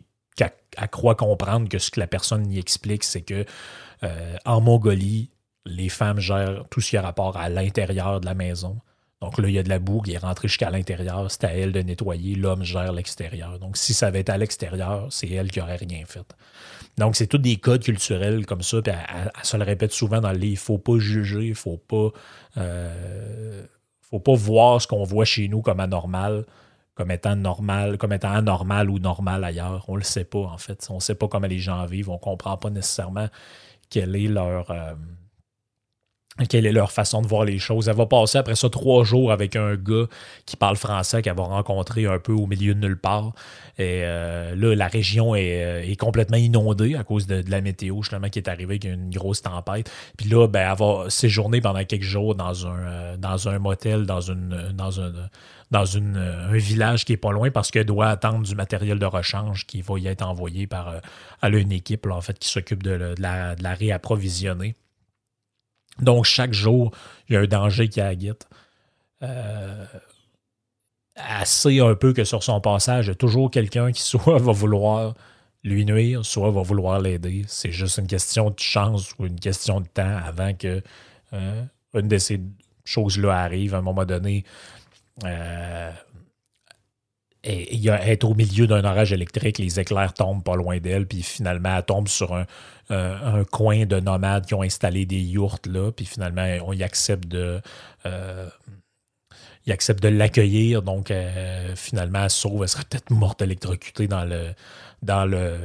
croit comprendre que ce que la personne y explique, c'est que euh, en Mongolie, les femmes gèrent tout ce qui a rapport à l'intérieur de la maison. Donc là, il y a de la boue qui est rentrée jusqu'à l'intérieur. C'est à elle de nettoyer. L'homme gère l'extérieur. Donc si ça avait été à l'extérieur, c'est elle qui aurait rien fait. Donc c'est tous des codes culturels comme ça. Puis elle, se le répète souvent dans le livre. Il ne faut pas juger. Il ne faut pas, euh, faut pas voir ce qu'on voit chez nous comme anormal comme étant normal, comme étant anormal ou normal ailleurs. On ne le sait pas, en fait. On ne sait pas comment les gens vivent. On ne comprend pas nécessairement quelle est leur, euh, quelle est leur façon de voir les choses. Elle va passer après ça trois jours avec un gars qui parle français qu'elle va rencontrer un peu au milieu de nulle part. Et euh, là, la région est, euh, est, complètement inondée à cause de, la météo, justement, qui est arrivée avec une grosse tempête. Puis là, ben, elle va séjourner pendant quelques jours dans un, euh, dans un motel, dans une dans un dans une, un village qui est pas loin parce qu'elle doit attendre du matériel de rechange qui va y être envoyé par à une équipe en fait qui s'occupe de la réapprovisionner. Donc, chaque jour, il y a un danger qui agite. Euh, assez un peu que sur son passage, il y a toujours quelqu'un qui soit va vouloir lui nuire, soit va vouloir l'aider. C'est juste une question de chance ou une question de temps avant que euh, une de ces choses-là arrive. À un moment donné, euh, il être au milieu d'un orage électrique, les éclairs tombent pas loin d'elle, puis finalement, elle tombe sur un, un, coin de nomades qui ont installé des yourtes là, puis finalement, on y accepte de. Euh, accepte de l'accueillir, donc euh, finalement, elle sauve, elle serait peut-être morte électrocutée dans le dans le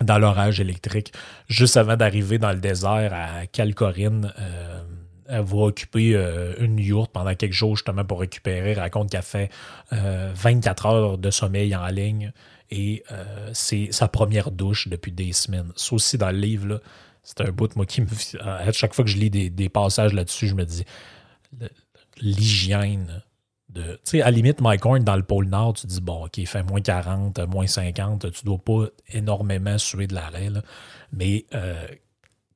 dans l'orage électrique. Juste avant d'arriver dans le désert à Calcorine, euh, elle va occuper euh, une yourte pendant quelques jours justement pour récupérer. Elle raconte qu'elle fait 24 euh, heures de sommeil en ligne et euh, c'est sa première douche depuis des semaines. Ça aussi dans le livre, c'est un bout, moi, qui me. À chaque fois que je lis des, passages là-dessus, je me dis l'hygiène. De, tu sais, à la limite, Mike Horn, dans le pôle Nord, tu dis, bon, OK, fait moins 40, moins 50, tu dois pas énormément suer de l'arrêt, mais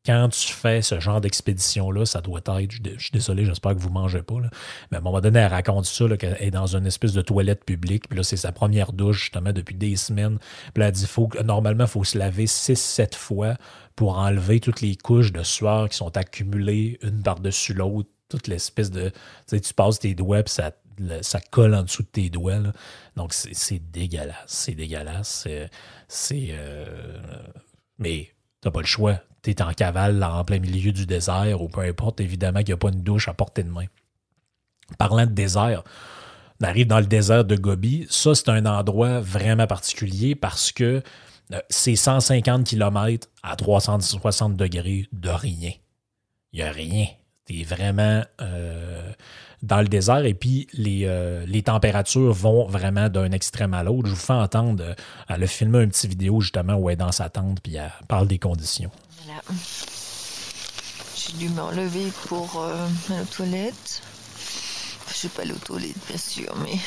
quand tu fais ce genre d'expédition-là, ça doit être. Je, suis désolé, j'espère que vous ne mangez pas. mais à un moment donné, elle raconte ça, qu'elle est dans une espèce de toilette publique. Puis là, c'est sa première douche, justement, depuis des semaines. Puis là, elle dit normalement, il faut se laver 6-7 fois pour enlever toutes les couches de sueur qui sont accumulées une par-dessus l'autre. Toute l'espèce de. Tu sais, tu passes tes doigts, puis ça, ça colle en dessous de tes doigts. Donc, c'est dégueulasse. C'est dégueulasse. C'est. Euh, mais t'as pas le choix tu es en cavale en plein milieu du désert ou peu importe, évidemment qu'il n'y a pas une douche à portée de main. Parlant de désert, on arrive dans le désert de Gobi. Ça, c'est un endroit vraiment particulier parce que euh, c'est 150 km à 360 degrés de rien. Il n'y a rien. C'est vraiment euh, dans le désert et puis les, euh, les températures vont vraiment d'un extrême à l'autre. Je vous fais entendre, elle a filmé une petite vidéo justement où elle est dans sa tente puis elle parle des conditions. J'ai dû m'enlever pour euh, aller aux toilettes. Je sais pas aller aux bien sûr, mais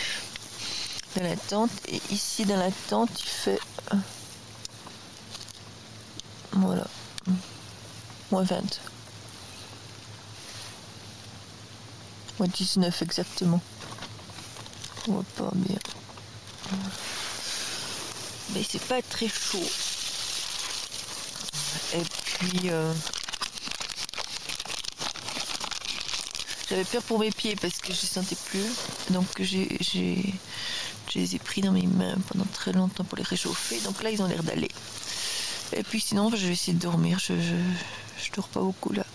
dans la tente. Et ici, dans la tente, il fait. Euh, voilà. Moins 20. Moins 19 exactement. On voit pas bien. Mais c'est pas très chaud. Euh, j'avais peur pour mes pieds parce que je ne sentais plus. Donc, j'ai, je les ai pris dans mes mains pendant très longtemps pour les réchauffer. Donc là, ils ont l'air d'aller. Et puis sinon, je vais essayer de dormir. Je, dors pas beaucoup là.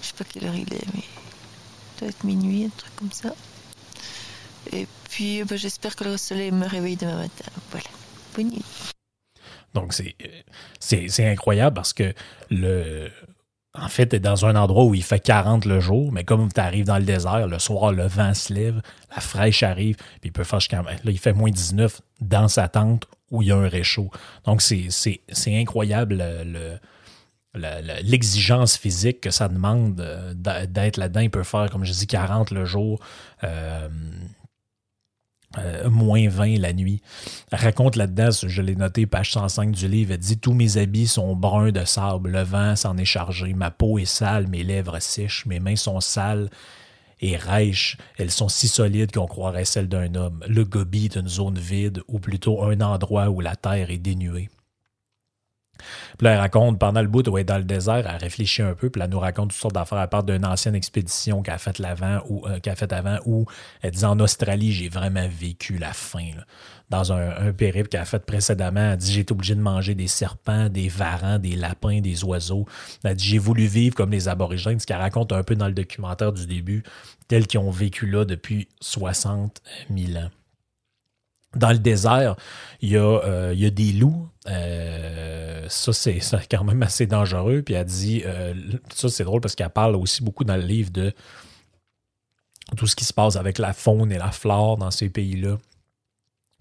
Je sais pas quelle heure il est, mais peut-être minuit, un truc comme ça. Et puis bah, j'espère que le soleil me réveille demain matin. Voilà. Bonne nuit. Donc, c'est, c'est, incroyable parce que le. En fait, tu es dans un endroit où il fait 40 le jour, mais comme tu arrives dans le désert, le soir, le vent se lève, la fraîche arrive, puis il peut faire jusqu'à. Là, il fait moins 19 dans sa tente où il y a un réchaud. Donc, c'est, incroyable l'exigence physique que ça demande euh, d'être là-dedans. Il peut faire, comme je dis, 40 le jour, euh, euh, moins 20 la nuit. Raconte là-dedans, je l'ai noté, page 105 du livre, elle dit Tous mes habits sont bruns de sable, le vent s'en est chargé, ma peau est sale, mes lèvres sèches, mes mains sont sales et rêches, elles sont si solides qu'on croirait celles d'un homme. Le gobi est une zone vide, ou plutôt un endroit où la terre est dénuée. Puis elle raconte, pendant le bout où elle dans le désert, elle réfléchit un peu, puis elle nous raconte toutes sortes d'affaires à part d'une ancienne expédition qu'elle a faite ou euh, avant, où elle dit en Australie, j'ai vraiment vécu la faim. Dans un, périple qu'elle a fait précédemment, elle dit j'ai été obligé de manger des serpents, des varans, des lapins, des oiseaux. Elle dit j'ai voulu vivre comme les aborigènes, ce qu'elle raconte un peu dans le documentaire du début, tels qu'ils ont vécu là depuis 60 000 ans dans le désert, il y a, euh, il y a des loups. Euh, ça, c'est quand même assez dangereux. Puis elle dit, euh, ça, c'est drôle parce qu'elle parle aussi beaucoup dans le livre de tout ce qui se passe avec la faune et la flore dans ces pays-là.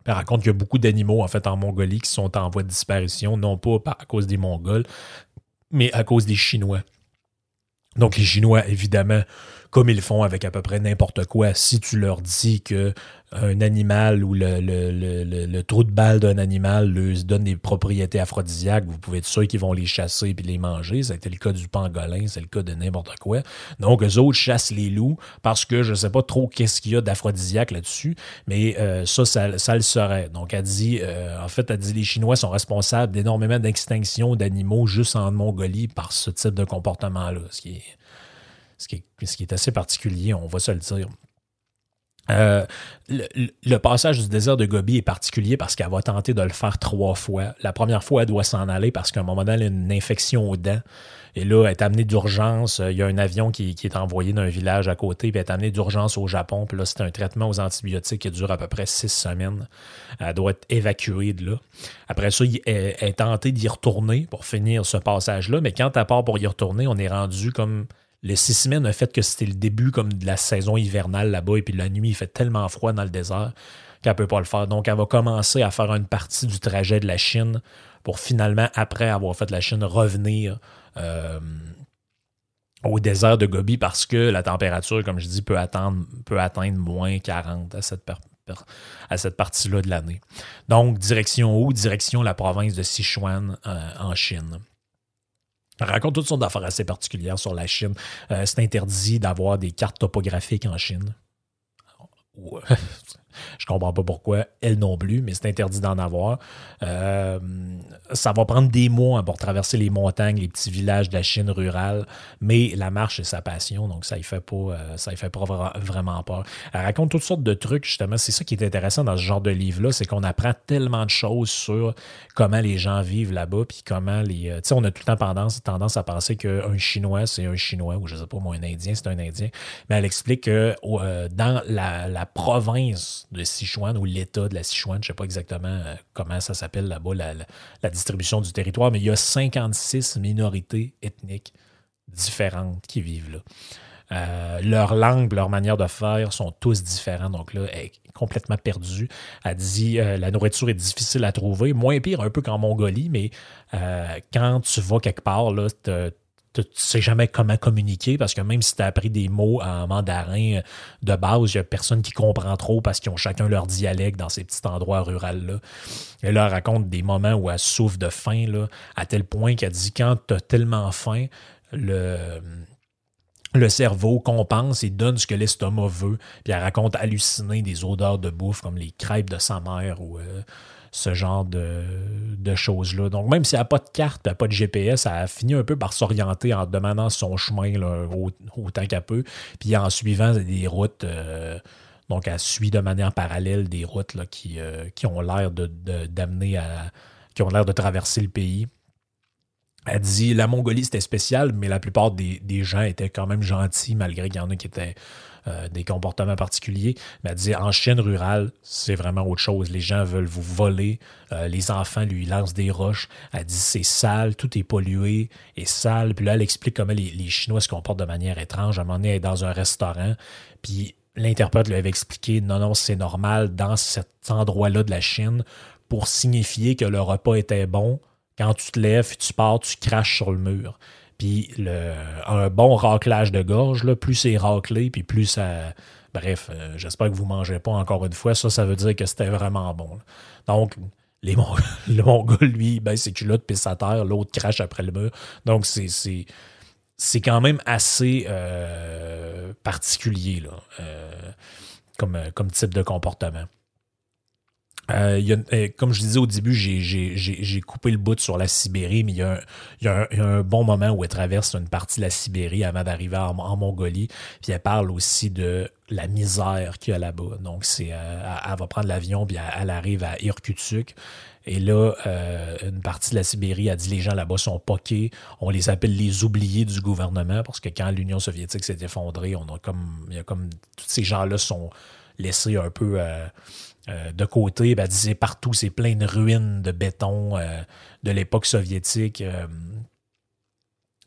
Elle raconte qu'il y a beaucoup d'animaux, en fait, en Mongolie qui sont en voie de disparition, non pas à cause des Mongols, mais à cause des Chinois. Donc, les Chinois, évidemment, comme ils font avec à peu près n'importe quoi, si tu leur dis que un animal ou le, trou de balle d'un animal leur donne des propriétés aphrodisiaques, vous pouvez être sûr qu'ils vont les chasser et les manger. Ça a été le cas du pangolin, c'est le cas de n'importe quoi. Donc, eux autres chassent les loups parce que je ne sais pas trop qu'est-ce qu'il y a d'aphrodisiaque là-dessus, mais euh, ça, ça, le serait. Donc, elle dit, euh, en fait, elle dit les Chinois sont responsables d'énormément d'extinctions d'animaux juste en Mongolie par ce type de comportement-là, ce ce qui, est, assez particulier, on va se le dire. Euh, le, passage du désert de Gobi est particulier parce qu'elle va tenter de le faire trois fois. La première fois, elle doit s'en aller parce qu'à un moment donné, elle a une infection aux dents. Et là, elle est amenée d'urgence. Il y a un avion qui, qui est envoyé d'un village à côté, puis elle est amenée d'urgence au Japon. Puis là, c'est un traitement aux antibiotiques qui dure à peu près six semaines. Elle doit être évacuée de là. Après ça, elle est tentée d'y retourner pour finir ce passage-là. Mais quand elle part pour y retourner, on est rendu comme les six semaines a fait que c'était le début comme de la saison hivernale là-bas, et puis la nuit, il fait tellement froid dans le désert qu'elle ne peut pas le faire. Donc, elle va commencer à faire une partie du trajet de la Chine pour finalement, après avoir fait la Chine, revenir euh, au désert de Gobi parce que la température, comme je dis, peut, atteindre moins 40 à cette, cette partie-là de l'année. Donc, direction où? Direction la province de Sichuan euh, en Chine. Raconte toutes sortes d'affaires assez particulières sur la Chine. Euh, c'est interdit d'avoir des cartes topographiques en Chine. Ou, euh, je comprends pas pourquoi, elle non plus, mais c'est interdit d'en avoir. Euh, ça va prendre des mois hein, pour traverser les montagnes, les petits villages de la Chine rurale, mais la marche, c'est sa passion, donc ça ne fait, pas, euh, y fait pas vra- vraiment peur. Elle raconte toutes sortes de trucs, justement. C'est ça qui est intéressant dans ce genre de livre-là, c'est qu'on apprend tellement de choses sur comment les gens vivent là-bas, puis comment les. euh, tu sais, on a tout le temps tendance, à penser qu'un Chinois, c'est un Chinois, ou je sais pas, moi, un Indien, c'est un Indien. Mais elle explique que dans la province de Sichuan, ou l'État de la Sichuan, je sais pas exactement euh, comment ça s'appelle là-bas, la, distribution du territoire, mais il y a 56 minorités ethniques différentes qui vivent là. Euh, leur langue, leur manière de faire sont tous différents. Donc là, elle est complètement perdue. Elle dit euh, la nourriture est difficile à trouver. Moins pire un peu qu'en Mongolie, mais quand tu vas quelque part, là, tu sais jamais comment communiquer parce que même si tu as appris des mots en mandarin de base, il n'y a personne qui comprend trop parce qu'ils ont chacun leur dialecte dans ces petits endroits ruraux-là. Elle raconte des moments où elle souffre de faim, à tel point qu'elle dit quand tu as tellement faim, le, le cerveau compense et donne ce que l'estomac veut. Puis elle raconte halluciner des odeurs de bouffe comme les crêpes de sa mère ou euh, ce genre de, de choses-là. Donc, même si elle n'a pas de carte, elle n'a pas de GPS, elle a fini un peu par s'orienter en demandant son chemin là, au- autant qu'elle peut, puis en suivant des routes. euh, donc, elle suit de manière parallèle des routes là, qui, euh, qui ont l'air de, de- d'amener à. qui ont l'air de traverser le pays. Elle dit la Mongolie c'était spécial, mais la plupart des, des gens étaient quand même gentils, malgré qu'il y en a qui étaient euh, des comportements particuliers. Mais elle dit en Chine rurale, c'est vraiment autre chose. Les gens veulent vous voler. Euh, les enfants lui lancent des roches. Elle dit c'est sale, tout est pollué et sale. Puis là, elle explique comment les, Chinois se comportent de manière étrange. À un moment donné, elle est dans un restaurant. Puis l'interprète lui avait expliqué non, non, c'est normal dans cet endroit-là de la Chine pour signifier que le repas était bon. Quand tu te lèves, tu pars, tu craches sur le mur. Puis le, un bon raclage de gorge, là, plus c'est raclé, puis plus ça. Bref, euh, j'espère que vous ne mangez pas encore une fois. Ça, ça veut dire que c'était vraiment bon. Donc, les le Mongol, lui, ben, c'est culotte pisse à terre, l'autre crache après le mur. Donc, c'est. c'est quand même assez euh, particulier là, euh, comme, comme type de comportement. Euh, euh, comme je disais au début, j'ai- coupé le bout sur la Sibérie, mais il y, a un, bon moment où elle traverse une partie de la Sibérie avant d'arriver en, Mongolie. Puis elle parle aussi de la misère qu'il y a là-bas. Donc, c'est, euh, elle, va prendre l'avion, puis elle, arrive à Irkutsk. Et là, une partie de la Sibérie a dit les gens là-bas sont poqués. On les appelle les oubliés du gouvernement parce que quand l'Union soviétique s'est effondrée, on a comme, il y a comme tous ces gens-là sont laissés un peu euh, de côté. Ben, c'est partout, c'est plein de ruines de béton euh, de l'époque soviétique. euh,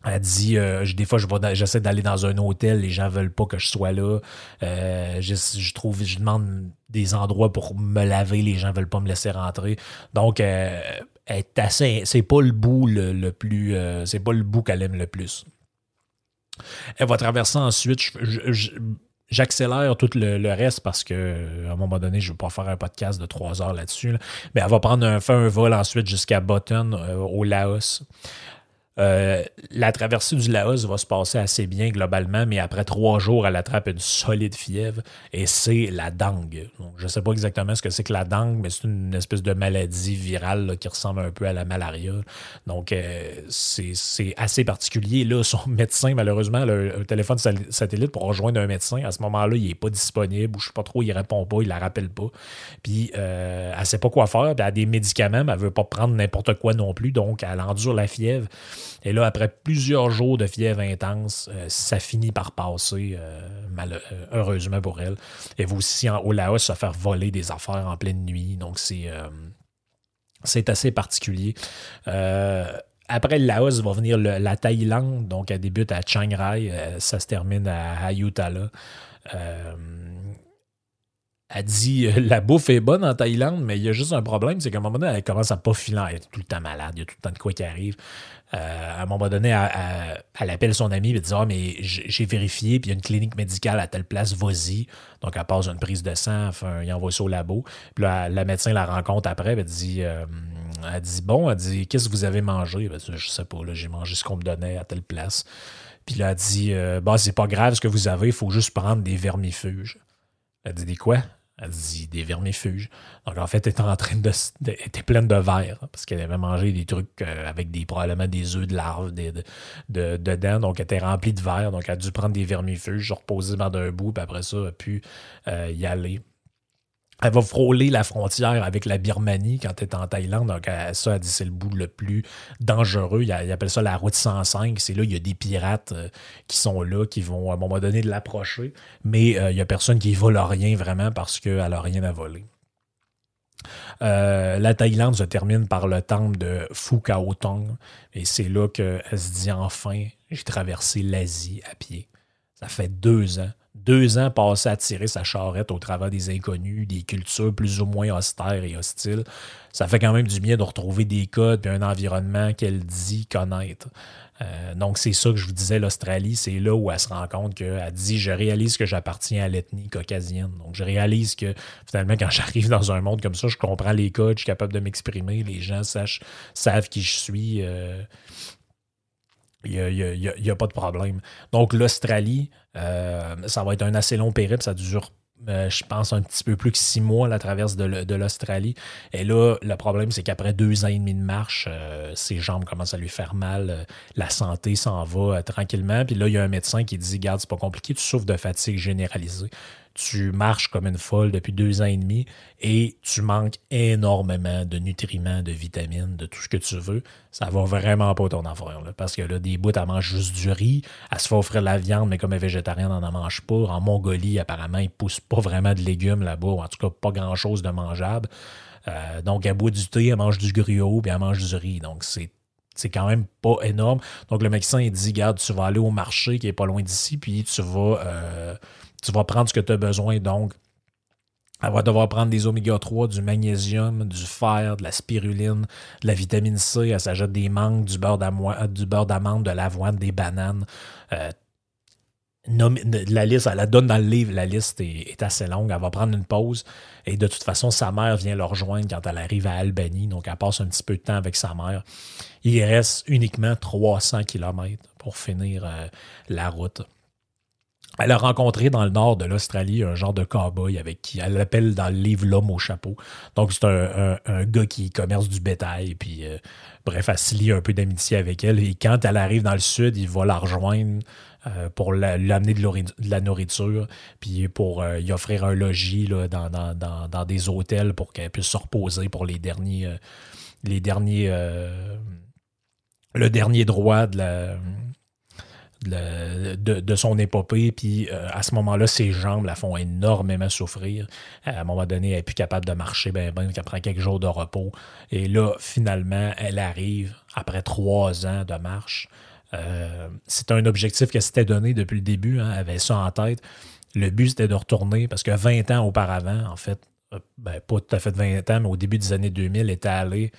elle dit, des fois, j'essaie d'aller dans un hôtel, les gens veulent pas que je sois là. Je, trouve, je demande des endroits pour me laver, les gens veulent pas me laisser rentrer. Donc, est assez, c'est pas le bout le, plus, c'est pas le bout qu'elle aime le plus. Elle va traverser ensuite. J'accélère tout le, reste parce que à un moment donné, je ne veux pas faire un podcast de trois heures là-dessus. là. Mais elle va prendre un, faire un vol ensuite jusqu'à Button, euh, au Laos. Euh, la traversée du Laos va se passer assez bien globalement, mais après trois jours, elle attrape une solide fièvre et c'est la dengue. Je ne sais pas exactement ce que c'est que la dengue, mais c'est une espèce de maladie virale qui ressemble un peu à la malaria. Donc, euh, c'est assez particulier. Là, son médecin, malheureusement, le, téléphone satellite pour rejoindre un médecin, à ce moment-là, il n'est pas disponible ou je ne sais pas trop, il répond pas, il la rappelle pas. Puis, euh, elle ne sait pas quoi faire. Elle a des médicaments, mais elle ne veut pas prendre n'importe quoi non plus. Donc, elle endure la fièvre. Et là, après plusieurs jours de fièvre intense, euh, ça finit par passer, euh, euh, heureusement pour elle. Elle va aussi en- au Laos se faire voler des affaires en pleine nuit. Donc, c'est c'est assez particulier. Après le Laos va venir la Thaïlande. Donc, elle débute à Chiang Rai. ça se termine à Ayutthaya. Euh, elle dit euh, la bouffe est bonne en Thaïlande, mais il y a juste un problème, c'est qu'à un moment donné, elle commence à pas filer. Elle est tout le temps malade, il y a tout le temps de quoi qui arrive. Euh, à un moment donné, elle, elle- elle appelle son ami et dit Ah, mais j'ai vérifié, puis il y a une clinique médicale à telle place, vas-y. Donc, elle passe une prise de sang, enfin, il envoie ça au labo. Puis là, la médecin la rencontre après, elle dit euh, Elle dit Bon, elle dit Qu'est-ce que vous avez mangé? Dit, Je sais pas, j'ai mangé ce qu'on me donnait à telle place. Puis là, elle dit Bah, c'est pas grave ce que vous avez, il faut juste prendre des vermifuges. Elle dit Des quoi? Elle dit des vermifuges. Donc, en fait, elle était en train de. était pleine de verre parce qu'elle avait mangé des trucs euh, avec des probablement des œufs de larves des- de, de- dedans. Donc, elle était remplie de verre. Donc, elle a dû prendre des vermifuges, se reposer dans un bout, puis après ça, elle a pu euh, y aller. Elle va frôler la frontière avec la Birmanie quand elle est en Thaïlande. Donc, ça, elle dit c'est le bout le plus dangereux. Il, il appelle ça la route 105. C'est là, il y a des pirates euh, qui sont là, qui vont à un moment donné l'approcher. Mais euh, il n'y a personne qui vole rien vraiment parce qu'elle n'a rien à voler. Euh, la Thaïlande se termine par le temple de Phukaotong. Et c'est là qu'elle se dit enfin, j'ai traversé l'Asie à pied. Ça fait deux ans. Deux ans passés à tirer sa charrette au travers des inconnus, des cultures plus ou moins austères et hostiles. Ça fait quand même du bien de retrouver des codes et un environnement qu'elle dit connaître. Euh, donc, c'est ça que je vous disais, l'Australie, c'est là où elle se rend compte qu'elle dit Je réalise que j'appartiens à l'ethnie caucasienne. Donc, je réalise que finalement, quand j'arrive dans un monde comme ça, je comprends les codes, je suis capable de m'exprimer, les gens sachent, savent qui je suis. euh, il n'y a, pas de problème. Donc, l'Australie, euh, ça va être un assez long périple. Ça dure, euh, je pense, un petit peu plus que six mois, la traverse de, l'Australie. Et là, le problème, c'est qu'après deux ans et demi de marche, euh, ses jambes commencent à lui faire mal. euh, la santé s'en va euh, tranquillement. Puis là, il y a un médecin qui dit Garde, c'est pas compliqué, tu souffres de fatigue généralisée. Tu marches comme une folle depuis deux ans et demi et tu manques énormément de nutriments, de vitamines, de tout ce que tu veux, ça va vraiment pas ton là. parce que là, des bouts, elle mange juste du riz, elle se fait offrir de la viande, mais comme elle est végétarienne, elle n'en mange pas. En Mongolie, apparemment, ils poussent pas vraiment de légumes là-bas, ou en tout cas pas grand-chose de mangeable. Euh, donc, elle boit du thé, elle mange du griot, puis elle mange du riz. Donc, c'est c'est quand même pas énorme. Donc, le médecin, il dit, garde, tu vas aller au marché qui est pas loin d'ici, puis tu vas, euh, tu vas prendre ce que tu as besoin. Donc, elle va devoir prendre des oméga 3, du magnésium, du fer, de la spiruline, de la vitamine C. Elle s'ajoute des mangues, du beurre beurre d'amande, de l'avoine, des bananes. Euh, la liste, elle la donne dans le livre, la liste est, est assez longue. Elle va prendre une pause. Et de toute façon, sa mère vient le rejoindre quand elle arrive à Albanie. Donc, elle passe un petit peu de temps avec sa mère. Il reste uniquement 300 km pour finir euh, la route. Elle a rencontré dans le nord de l'Australie un genre de cowboy avec qui elle l'appelle dans le livre l'homme au chapeau. Donc c'est un, gars qui commerce du bétail. Puis euh, bref, elle se lie un peu d'amitié avec elle. Et quand elle arrive dans le sud, il va la rejoindre euh, pour la- lui amener de, la nourriture, puis pour euh, lui offrir un logis dans, des hôtels pour qu'elle puisse se reposer pour les derniers, le dernier droit de son épopée. Puis euh, à ce moment-là, ses jambes la font énormément souffrir. À un moment donné, elle n'est plus capable de marcher, ben, ben, qu'elle prend quelques jours de repos. Et là, finalement, elle arrive après trois ans de marche. Euh, c'est un objectif qu'elle s'était donné depuis le début. hein, elle avait ça en tête. Le but, c'était de retourner parce que 20 ans auparavant, en fait, euh, ben, pas tout à fait 20 ans, mais au début des années 2000, elle était allée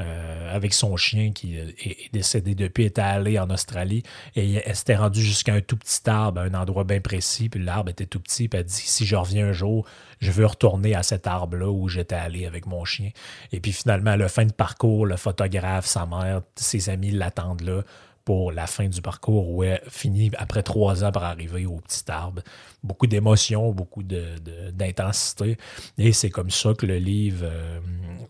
euh, avec son chien qui est, est décédé depuis, était allée en Australie et elle s'était rendue jusqu'à un tout petit arbre, à un endroit bien précis, puis l'arbre était tout petit, puis elle dit si je reviens un jour, je veux retourner à cet arbre-là où j'étais allé avec mon chien. Et puis finalement, à la fin de parcours, le photographe, sa mère, ses amis l'attendent là pour la fin du parcours où elle finit après trois ans par arriver au petit arbre. Beaucoup d'émotions, beaucoup de- de- d'intensité. Et c'est comme ça que le livre euh,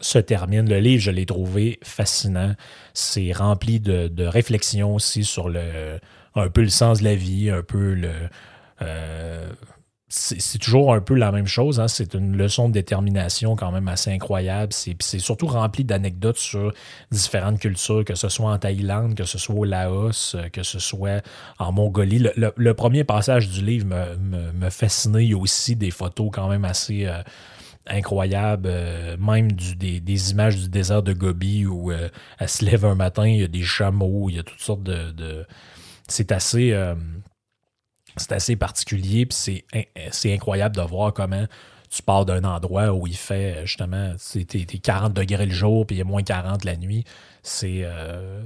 se termine. Le livre, je l'ai trouvé fascinant. C'est rempli de, de réflexions aussi sur le un peu le sens de la vie, un peu le. euh, c'est toujours un peu la même chose. hein. C'est une leçon de détermination quand même assez incroyable. C'est surtout rempli d'anecdotes sur différentes cultures, que ce soit en Thaïlande, que ce soit au Laos, euh, que ce soit en Mongolie. Le, le- premier passage du livre me, me, me fascinait. Il y a aussi des photos quand même assez euh, incroyables, euh, même du, des, des images du désert de Gobi où elle se lève un matin, il y a des chameaux, il y a toutes sortes de- c'est assez... euh, c'est assez particulier, puis c'est in- c'est incroyable de voir comment tu pars d'un endroit où il fait justement t'es t'es 40 degrés le jour, puis il y a moins 40 la nuit. C'est euh,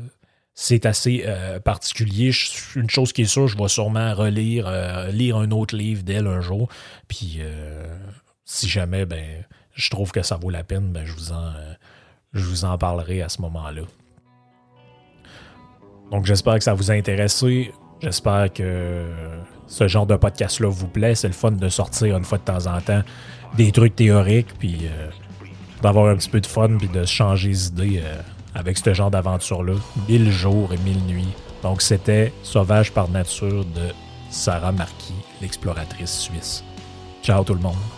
assez euh, particulier. Une chose qui est sûre, je vais sûrement relire, euh, lire un autre livre d'elle un jour. Puis euh, si jamais ben, je trouve que ça vaut la peine, ben, je, vous en, euh, je vous en parlerai à ce moment-là. Donc j'espère que ça vous a intéressé. J'espère que ce genre de podcast-là vous plaît. C'est le fun de sortir une fois de temps en temps des trucs théoriques, puis euh, d'avoir un petit peu de fun, puis de changer les idées euh, avec ce genre d'aventure-là. Mille jours et mille nuits. Donc c'était Sauvage par nature de Sarah Marquis, l'exploratrice suisse. Ciao tout le monde.